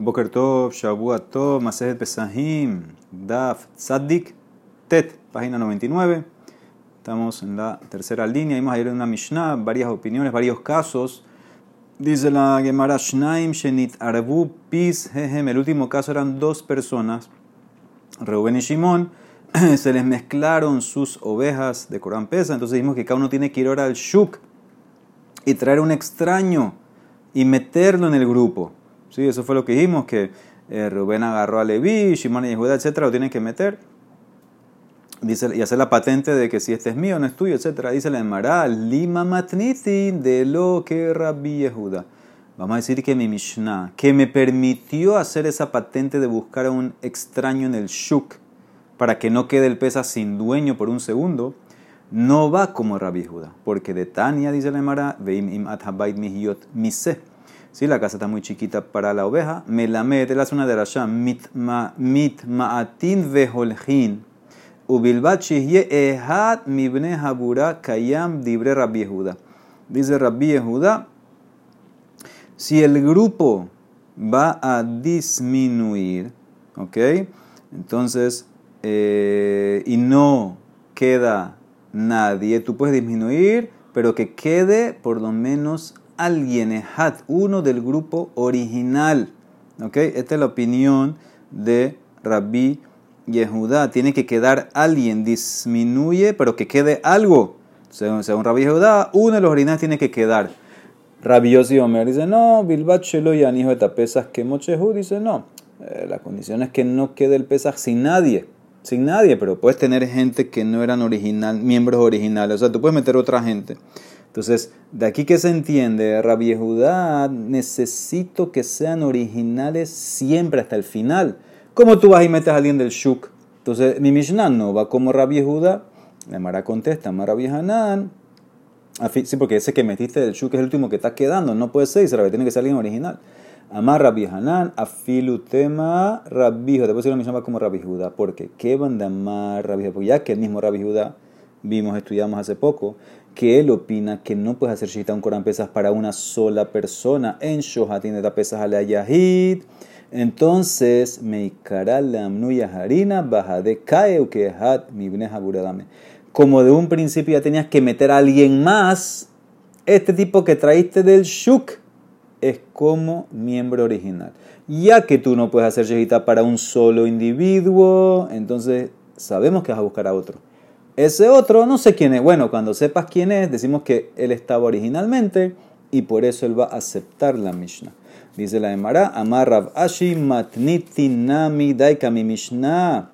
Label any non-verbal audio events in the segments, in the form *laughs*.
Boker Tov, Shabuat Tov, Masejet Pesahim, Daf Tzadik, Tet, página 99. Estamos en la tercera línea. Vimos ayer una Mishnah, varias opiniones, varios casos. Dice la Gemara Shnaim Shenit Arbu Pis Hehem. El último caso eran dos personas, Reuben y Shimon. *clears throat* Se les mezclaron sus ovejas de Corán Pesa. Entonces dijimos que cada uno tiene que ir ahora al Shuk y traer un extraño y meterlo en el grupo. ¿Sí? Eso fue lo que dijimos, que eh, Rubén agarró a Leví, Shimon y Judá, etc. Lo tienen que meter. Dice, y hacer la patente de que si este es mío, no es tuyo, etc. Dice la Emara, lima matniti de lo que Rabbi Yehuda. Vamos a decir que mi Mishnah, que me permitió hacer esa patente de buscar a un extraño en el shuk para que no quede el pesa sin dueño por un segundo, no va como Rabbi Yehuda. Porque de Tania, dice la Emara, veim im at habayit mihiot mise. Si la casa está muy chiquita para la oveja, me la mete, él hace una derasha, mit ma'atin veholhin, ubilbat shihye ehad mibne habura kayam dibre Rabbi Yehuda. Dice Rabbi Yehuda, si el grupo va a disminuir, ¿ok? Entonces, eh, y no queda nadie, tú puedes disminuir, pero que quede por lo menos alguien, hat, uno del grupo original. ¿Ok? Esta es la opinión de Rabbi Yehuda. Tiene que quedar alguien, disminuye, pero que quede algo. Según, según Rabbi Yehuda, uno de los originales tiene que quedar. Rabbi Yossi Omer dice, no, Bilbat Shelo y Anijo de pesas que Mochehu dice, no. Eh, la condición es que no quede el pesas sin nadie. Sin nadie, pero puedes tener gente que no eran original, miembros originales. O sea, tú puedes meter otra gente. Entonces, de aquí que se entiende, Rabbi Judá, necesito que sean originales siempre hasta el final. ¿Cómo tú vas y metes a alguien del Shuk? Entonces, mi Mishnah no va como Rabbi Judá. La Mara contesta, Rabbi Hanan. Sí, porque ese que metiste del Shuk es el último que está quedando. No puede ser, Israel tiene que ser alguien original. Amar Rabbi Hanan, afilutema Rabbi Judá. Después la Mishnah va como Rabbi Judá. Porque, ¿qué van de amar Rabbi Judá? ya que el mismo Rabbi Judá vimos, estudiamos hace poco, que él opina que no puedes hacer shita un Corán pesas para una sola persona. En Shohat tiene da pesas la Yahid. Entonces, Meikara la harina baja de kaeu que hat mi buradame. Como de un principio ya tenías que meter a alguien más, este tipo que traíste del Shuk es como miembro original. Ya que tú no puedes hacer shejita para un solo individuo, entonces sabemos que vas a buscar a otro. Ese otro, no sé quién es. Bueno, cuando sepas quién es, decimos que él estaba originalmente y por eso él va a aceptar la Mishnah. Dice la Emara, Amar Rav Ashi Matniti Nami Daika mi Mishnah.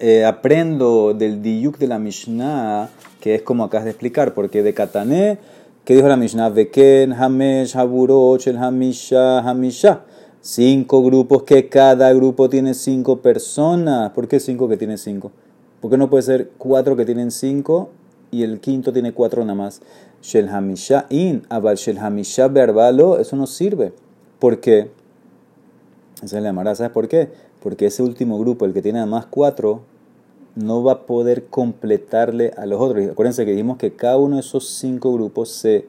Eh, aprendo del diyuk de la Mishnah, que es como acabas de explicar, porque de Katané, ¿qué dijo la Mishnah? Veken, Hamesh, Haburoch, el Hamisha, Hamisha. Cinco grupos que cada grupo tiene cinco personas. ¿Por qué cinco que tiene cinco? ¿Por qué no puede ser cuatro que tienen cinco y el quinto tiene cuatro nada más? Shel Hamisha in, abal Shel Hamisha verbalo, eso no sirve. ¿Por qué? Esa es la llamará, ¿sabes por qué? Porque ese último grupo, el que tiene nada más cuatro, no va a poder completarle a los otros. Acuérdense que dijimos que cada uno de esos cinco grupos se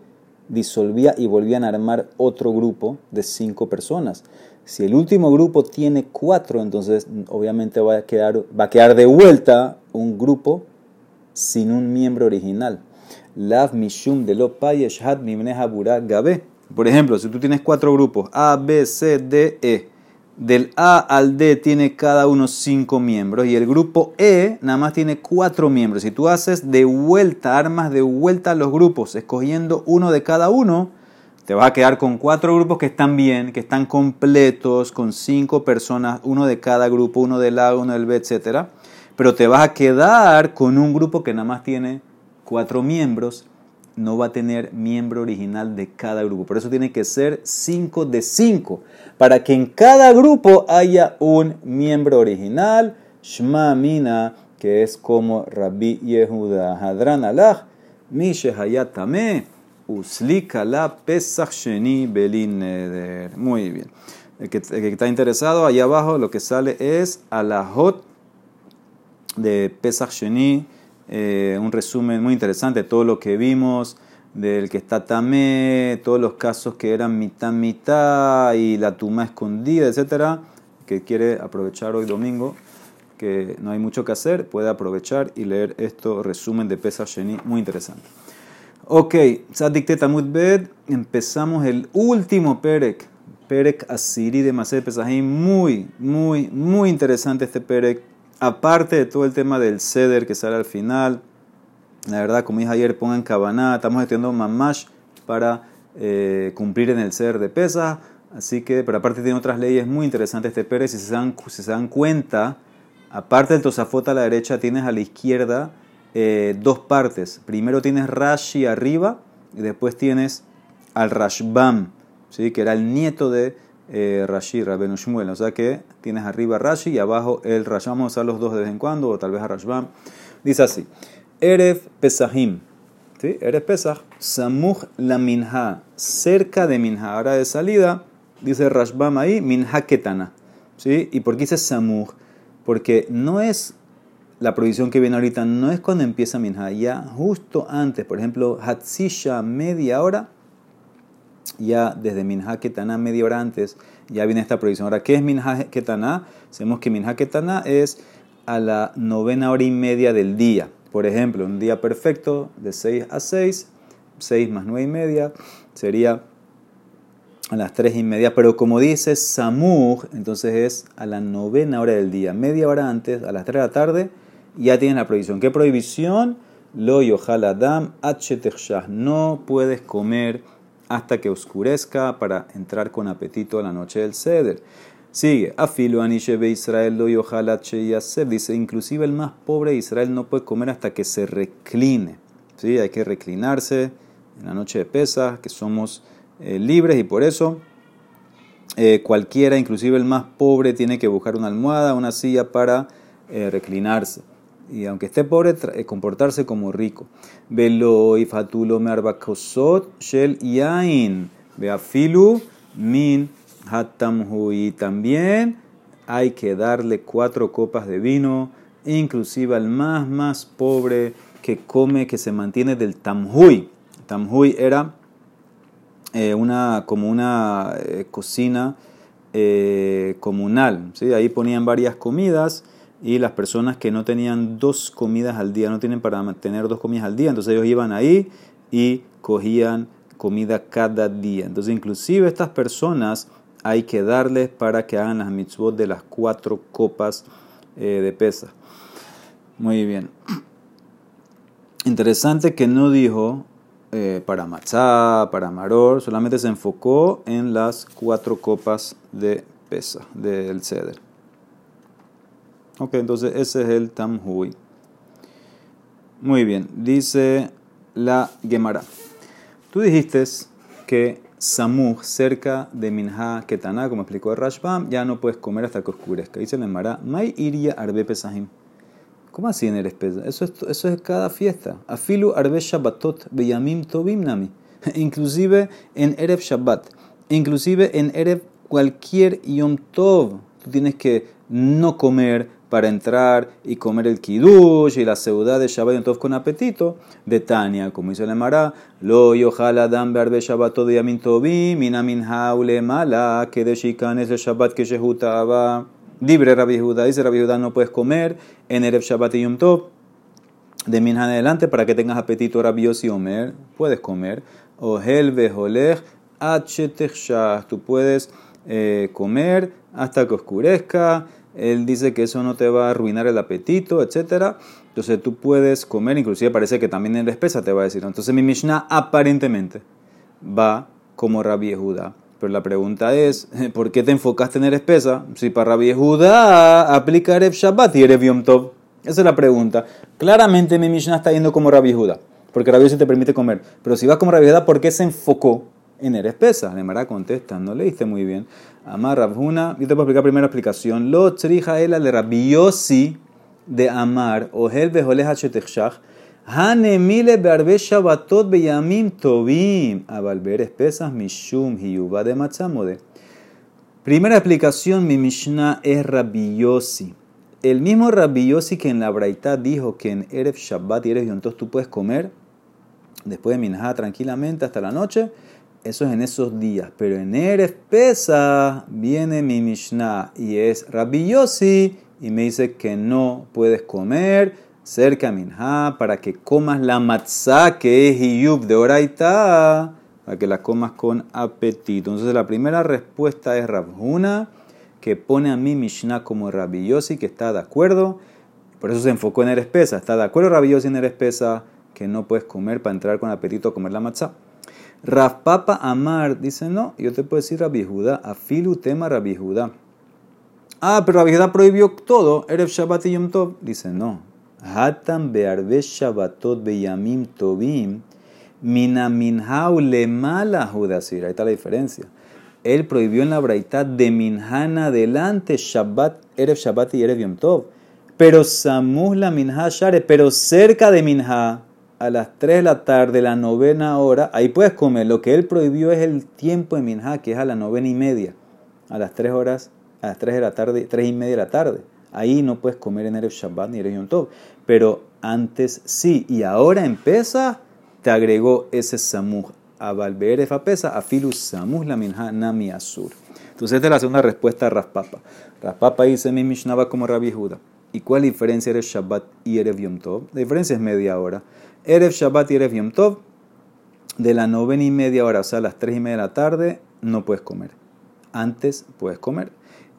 disolvía y volvían a armar otro grupo de cinco personas. Si el último grupo tiene cuatro, entonces obviamente va a quedar, va a quedar de vuelta un grupo sin un miembro original. Lav Mishum de lo Gabe. Por ejemplo, si tú tienes cuatro grupos, A, B, C, D, E. Del A al D tiene cada uno cinco miembros y el grupo E nada más tiene cuatro miembros. Si tú haces de vuelta, armas de vuelta los grupos, escogiendo uno de cada uno, te vas a quedar con cuatro grupos que están bien, que están completos, con cinco personas, uno de cada grupo, uno del A, uno del B, etc. Pero te vas a quedar con un grupo que nada más tiene cuatro miembros, no va a tener miembro original de cada grupo. Por eso tiene que ser cinco de cinco, para que en cada grupo haya un miembro original, Shma Mina, que es como Rabbi Yehuda Hadran Allah, Mishe Hayatame Uslika la Pesach Sheni Belin. Muy bien. El que, está interesado, ahí abajo lo que sale es Alajot de Pesach Sheni. Eh, un resumen muy interesante de todo lo que vimos. del que está tamé, todos los casos que eran mitad mitad y la tuma escondida, etcétera, que quiere aprovechar hoy domingo, que no hay mucho que hacer, puede aprovechar y leer esto resumen de Pesa Sheni, muy interesante. Ok, Sadik Tetamut Bed, empezamos el último Perek, Perek Asiri de Maser Pesahim, muy, muy, muy interesante este Perek, aparte de todo el tema del Seder que sale al final la verdad, como dije ayer, pongan cabana, estamos estudiando mamash para eh, cumplir en el ser de pesa. Así que, pero aparte tiene otras leyes muy interesantes este Pérez. Si se dan, si se dan cuenta, aparte del tosafot a la derecha, tienes a la izquierda eh, dos partes. Primero tienes Rashi arriba y después tienes al Rashbam, ¿sí? que era el nieto de eh, Rashi, Rabenu Shmuel. O sea que tienes arriba Rashi y abajo el Rashbam. Vamos a usar los dos de vez en cuando, o tal vez a Rashbam. Dice así. Erev Pesahim. ¿Sí? Erev Pesach. Samuch la Minha. Cerca de Minha. Ahora de salida, dice Rashbam ahí, Minha Ketana. ¿Sí? ¿Y por qué dice Samuch? Porque no es la prohibición que viene ahorita, no es cuando empieza Minha. Ya justo antes, por ejemplo, Hatzisha media hora. Ya desde Minha Ketana, media hora antes, ya viene esta prohibición. Ahora, ¿qué es Minha Ketana? Sabemos que Minha Ketana es a la novena hora y media del día. Por ejemplo, un día perfecto de 6 a 6, 6 más 9 y media, sería a las 3 y media. Pero como dice Samur, entonces es a la novena hora del día, media hora antes, a las 3 de la tarde, ya tienes la prohibición. ¿Qué prohibición? Lo yohaladam dam No puedes comer hasta que oscurezca para entrar con apetito a la noche del ceder. Sigue, Afilu Anishebe Israel lo Yaseb. Dice, inclusive el más pobre de Israel no puede comer hasta que se recline. ¿Sí? Hay que reclinarse en la noche de pesa, que somos eh, libres y por eso eh, cualquiera, inclusive el más pobre, tiene que buscar una almohada, una silla para eh, reclinarse. Y aunque esté pobre, comportarse como rico. Velo ifatulo mearbakosot shel yain. Beafilu min y también hay que darle cuatro copas de vino, inclusive al más, más pobre que come, que se mantiene del tamhui. Tamhui era eh, una, como una eh, cocina eh, comunal. ¿sí? Ahí ponían varias comidas y las personas que no tenían dos comidas al día, no tienen para mantener dos comidas al día, entonces ellos iban ahí y cogían comida cada día. Entonces inclusive estas personas hay que darles para que hagan las mitzvot de las cuatro copas eh, de pesa. Muy bien. *clears throat* Interesante que no dijo eh, para matzá, para maror, solamente se enfocó en las cuatro copas de pesa del ceder. Ok, entonces ese es el tamhui. Muy bien, dice la Gemara. Tú dijiste que Samuj, cerca de Minha Ketaná, como explicó el Rashbam, ya no puedes comer hasta que oscurezca. Dice el Emara, May iria arbe pesahim. ¿Cómo así en Eres Pesa? Eso es, eso es cada fiesta. Afilu arbe Shabbatot beyamim tobim nami. *laughs* Inclusive en Erev Shabbat. Inclusive en Erev cualquier Yom Tov. Tú tienes que no comer para entrar y comer el kiddush y la ciudad de Shabbat entonces con apetito, de Tania, como dice el Mara, lo yohala dan berbe Shabbat todo yamin tobim, minamin haule mala, que de shikan es el Shabbat que shehutaba. Libre Rabbi Judá, dice Rabbi Judá, no puedes comer en Erev Shabbat y Yom Tov. De Minhan adelante, para que tengas apetito Rabbi y Omer, puedes comer. O helve holech tú puedes eh, comer hasta que oscurezca él dice que eso no te va a arruinar el apetito, etc. Entonces tú puedes comer, inclusive parece que también en la espesa te va a decir. Entonces mi Mishnah aparentemente va como Rabbi Yehuda. Pero la pregunta es, *laughs* ¿por qué te enfocaste en el espesa? Si para Rabbi Yehuda aplica Erev Shabbat y Erev Yom Tov. Esa es la pregunta. Claramente mi Mishnah está yendo como Rabbi Yehuda, porque Rabbi Yehuda te permite comer. Pero si vas como Rabbi Yehuda, ¿por qué se enfocó en Erev Pesa? Mara contesta, no leíste muy bien. Amar Rabhuna, yo te puedo explicar primera explicación. Lo trija ela le rabiosi de Amar, ohel behole hachetechshach, hanemile bearbe shabbatot beyamim tovim, abalber espesas mishum hiyuba de matzamode. Primera explicación, mi Mishnah es rabiosi. El mismo rabiosi que en la Braita dijo que en Erev Shabbat y Erev Yontos tú puedes comer, después de Minha tranquilamente hasta la noche, eso es en esos días. Pero en Erev Pesa viene mi Mishnah y es Rabbi Yossi y me dice que no puedes comer cerca Minha para que comas la matzah que es Iyub de Oraita, para que la comas con apetito. Entonces la primera respuesta es Rabjuna, que pone a mi Mishnah como Rabbi Yossi, que está de acuerdo. Por eso se enfocó en Erev Pesa. Está de acuerdo Rabbi Yossi en Erev Pesa que no puedes comer para entrar con apetito a comer la matzah. Papa Amar dice, no, yo te puedo decir Rabbi Judá, afilu tema Rabbi Judá. Ah, pero Rabbi Judá prohibió todo, Erev Shabbat y Yom Tov. Dice, no. Hatam be'arve Shabbatot be'yamim tovim, mina minhau le mala Judasir. Ahí está la diferencia. Él prohibió en la braita de minhana adelante Shabbat, Erev Shabbat y Erev Yom Tov. Pero Samuh la minha share, pero cerca de minha a las 3 de la tarde, la novena hora, ahí puedes comer. Lo que él prohibió es el tiempo de Minha, que es a las novena y media. A las 3 horas, a las 3 de la tarde, 3 y media de la tarde. Ahí no puedes comer en Erev Shabbat ni Erev Yom Tov. Pero antes sí. Y ahora empieza, te agregó ese samuj. A Valbeeref a pesa, a filus samuj la minha nami asur. Entonces esta es la segunda respuesta a Raspapa. Raspapa dice mi Mishnah como Rabbi Juda. ¿Y cuál diferencia Erev Shabbat y Erev Yom Tov? La diferencia es media hora. Erev Shabbat y Erev Yom de la novena y media hora, o a las tres y media de la tarde, no puedes comer. Antes puedes comer.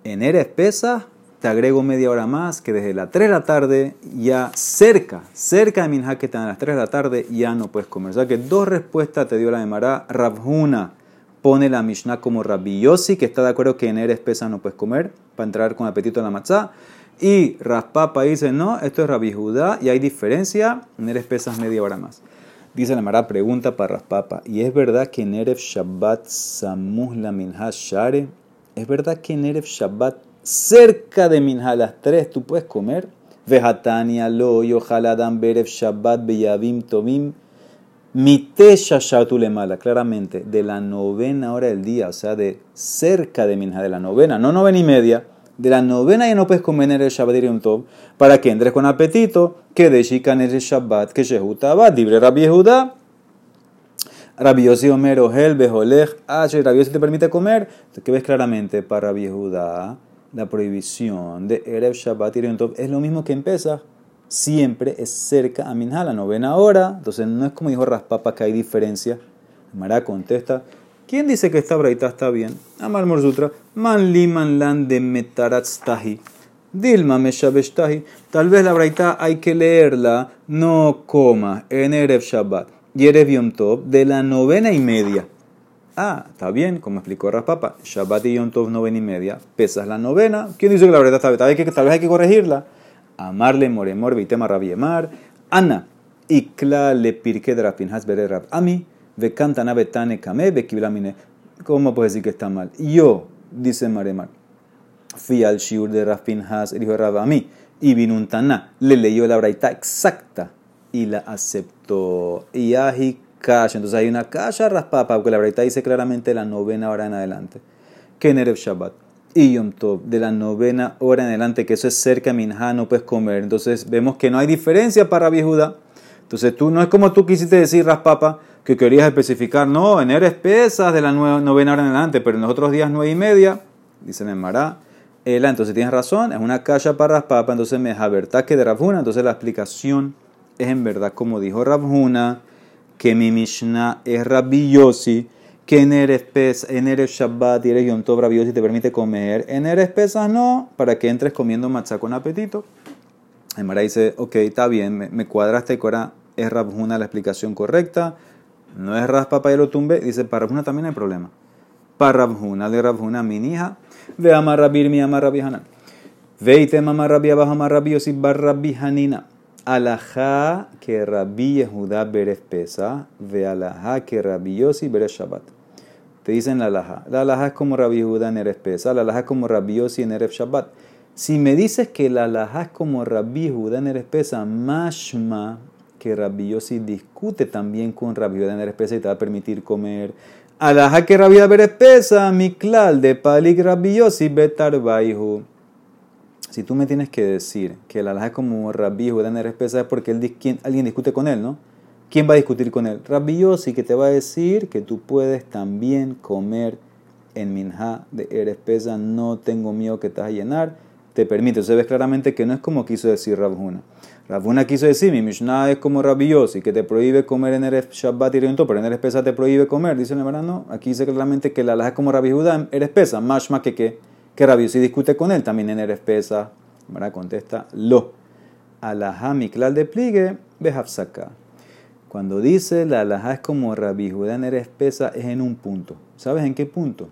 En Erev Pesa, te agrego media hora más, que desde las 3 de la tarde, ya cerca, cerca de Minha, que están a las 3 de la tarde, ya no puedes comer. O sea que dos respuestas te dio la Mará. Rabhuna pone la Mishnah como Rabbi Yossi, que está de acuerdo que en Erev Pesa no puedes comer, para entrar con apetito en la matzah. Y Raspapa dice, no, esto es Rabbi Judá y hay diferencia, Neres pesas media hora más. Dice la Mara, pregunta para Raspapa, ¿y es verdad que en Erev Shabbat Samuh la Minha Share? ¿Es verdad que en Erev Shabbat cerca de Minha las 3 tú puedes comer? Vejatania lo yohaladam berev Shabbat beyavim tovim mite le mala, claramente, de la novena hora del día, o sea, de cerca de Minha, de la novena, no novena y media, de la novena ya no puedes comer el Shabbat y Tov para que entres con apetito, que de Shikan el Shabbat, que va libre Rabbi Yehuda. Rabbi Yossi Omer Ohel Beholech H. Rabbi Yossi te permite comer. ¿Qué ves claramente para Rabbi Yehuda? La prohibición de Erev Shabbat y Tov es lo mismo que empieza. Siempre es cerca a Minha, la novena hora. Entonces no es como dijo Raspapa que hay diferencia. Mara contesta. ¿Quién dice que esta braita está bien? Amar Morzutra, man liman lan de metaratztahi. Dilma meshabeshtahi. Tal vez la braita hay que leerla, no coma, en Erev Shabbat y Erev Yom Tov de la novena y media. Ah, está bien, como explicó Raspapa. Shabbat y Yom Tov novena y media. Pesas la novena. ¿Quién dice que la braita está bien? Tal vez, tal vez hay que corregirla. Amarle moremor vitema rabiemar. Ana. Ikla le pirke de Rapinhas rab. Ami. ¿Cómo puedes decir que está mal? Yo, dice Maremar, fui al shiur de Rafin Has, el hijo de y Vinuntana le leyó la braita exacta y la aceptó. Y ahi kasha. Entonces hay una kasha raspapa, porque la braita dice claramente la novena hora en adelante. Que en Erev Shabbat y Yom Tov, de la novena hora en adelante, que eso es cerca de Minha, no puedes comer. Entonces vemos que no hay diferencia para Rabbi Judá. Entonces tú no es como tú quisiste decir, Raspapa, que querías especificar, no, en eres pesas de la novena hora en adelante, pero en los otros días nueve y media, dicen en Ela, entonces tienes razón, es una calla para Raspapa, entonces me que de Rabjuna, entonces la explicación es en verdad como dijo Rabjuna, que mi Mishnah es Rabbi Yossi, que en eres pesas, en eres Shabbat y eres Yom Tov Rabbi Yossi te permite comer, en eres pesas no, para que entres comiendo matzah con apetito. En dice, ok, está bien, me, cuadraste y ahora es Rabjuna la explicación correcta, no es raspa para lo tumbe, dice para Rabjuna también hay problema. Para Rabjuna, de Rabjuna, mi hija, ve amar Rabir, mi amar Rabbi Hanan. Ve y tema amar Rabbi abajo amar Rabbi Yosif bar Rabbi Hanina. Alajá que Rabbi Yehuda beref pesa, ve alajá que Rabbi Yosif beref Shabbat. Te dicen la alajá. La alajá es como Rabbi Yehuda en Eref pesa, la alajá es como Rabbi Yosif en Eref Shabbat. Si me dices que la alajá es como Rabbi Yehuda en Eref pesa, mashma que Rabbi Yossi discute también con Rabbi Yehuda en espesa y te va a permitir comer. Alaja que Rabbi ver espesa, mi clal de palik Rabbi Yossi betar. Si tú me tienes que decir que la alaja como Rabbi Yehuda en espesa es porque alguien discute con él, ¿no? ¿quién va a discutir con él? Rabbi Yossi que te va a decir que tú puedes también comer en Minha de Eres Pesa, no tengo miedo que te vas a llenar, te permite. Se ve claramente que no es como quiso decir Rabhuna. Rabhuna quiso decir, mi Mishnah es como Rabbi Yossi, que te prohíbe comer en Eres Shabbat y pero en Eres Pesa te prohíbe comer. Dice el no, aquí dice claramente que la laja es como Rabbi Judá, Eres Pesa, más más que que, que Rabbi Yossi discute con él, también en Eres Pesa. ¿verdad? Contesta, lo. Alajá miklal de pligue, behafsaka. Cuando dice la alajá es como Rabbi Judá en Eres Pesa, es en un punto. ¿Sabes en qué punto?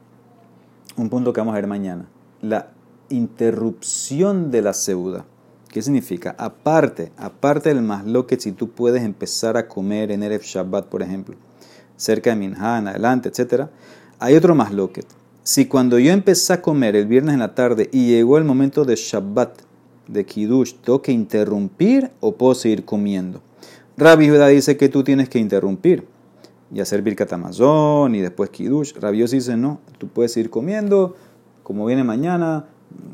Un punto que vamos a ver mañana. La interrupción de la seuda. ¿Qué significa? Aparte, aparte del masloquet, si tú puedes empezar a comer en Erev Shabbat, por ejemplo, cerca de Minhan, adelante, etc., hay otro masloquet. Si cuando yo empecé a comer el viernes en la tarde y llegó el momento de Shabbat, de Kiddush, ¿tengo que interrumpir o puedo seguir comiendo? Rabbi Judá dice que tú tienes que interrumpir y hacer Birkat Amazon y después Kiddush. Rabbi dice no, tú puedes seguir comiendo, como viene mañana,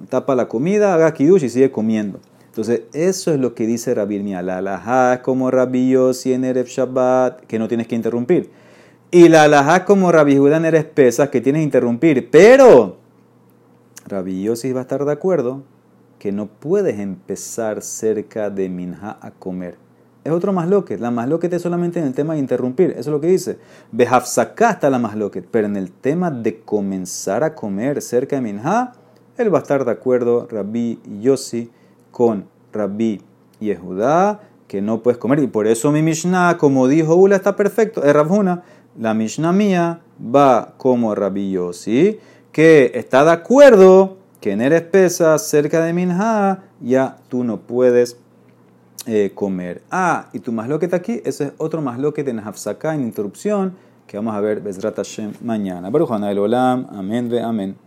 tapa la comida, haga Kiddush y sigue comiendo. Entonces, eso es lo que dice Rabbi Mia. La alajá como Rabbi Yossi en Erev Shabbat, que no tienes que interrumpir. Y la alajá como Rabbi Judá en Erev Pesas, que tienes que interrumpir. Pero, Rabbi Yossi va a estar de acuerdo que no puedes empezar cerca de Minha a comer. Es otro masloquet. La masloquet es solamente en el tema de interrumpir. Eso es lo que dice. Bejafsaká está la masloquet. Pero en el tema de comenzar a comer cerca de Minha, él va a estar de acuerdo, Rabbi Yossi, con Rabbi Yehudá, que no puedes comer. Y por eso mi Mishnah, como dijo Ula, está perfecto. Es Rabhuna. La Mishnah mía va como Rabbi Yossi, que está de acuerdo que en eres pesa cerca de Minha, ya tú no puedes eh, comer. Ah, y tu está aquí, ese es otro masloquet en Hafsaká, en interrupción, que vamos a ver Bezrat Hashem mañana. El Olam, amén ve amén.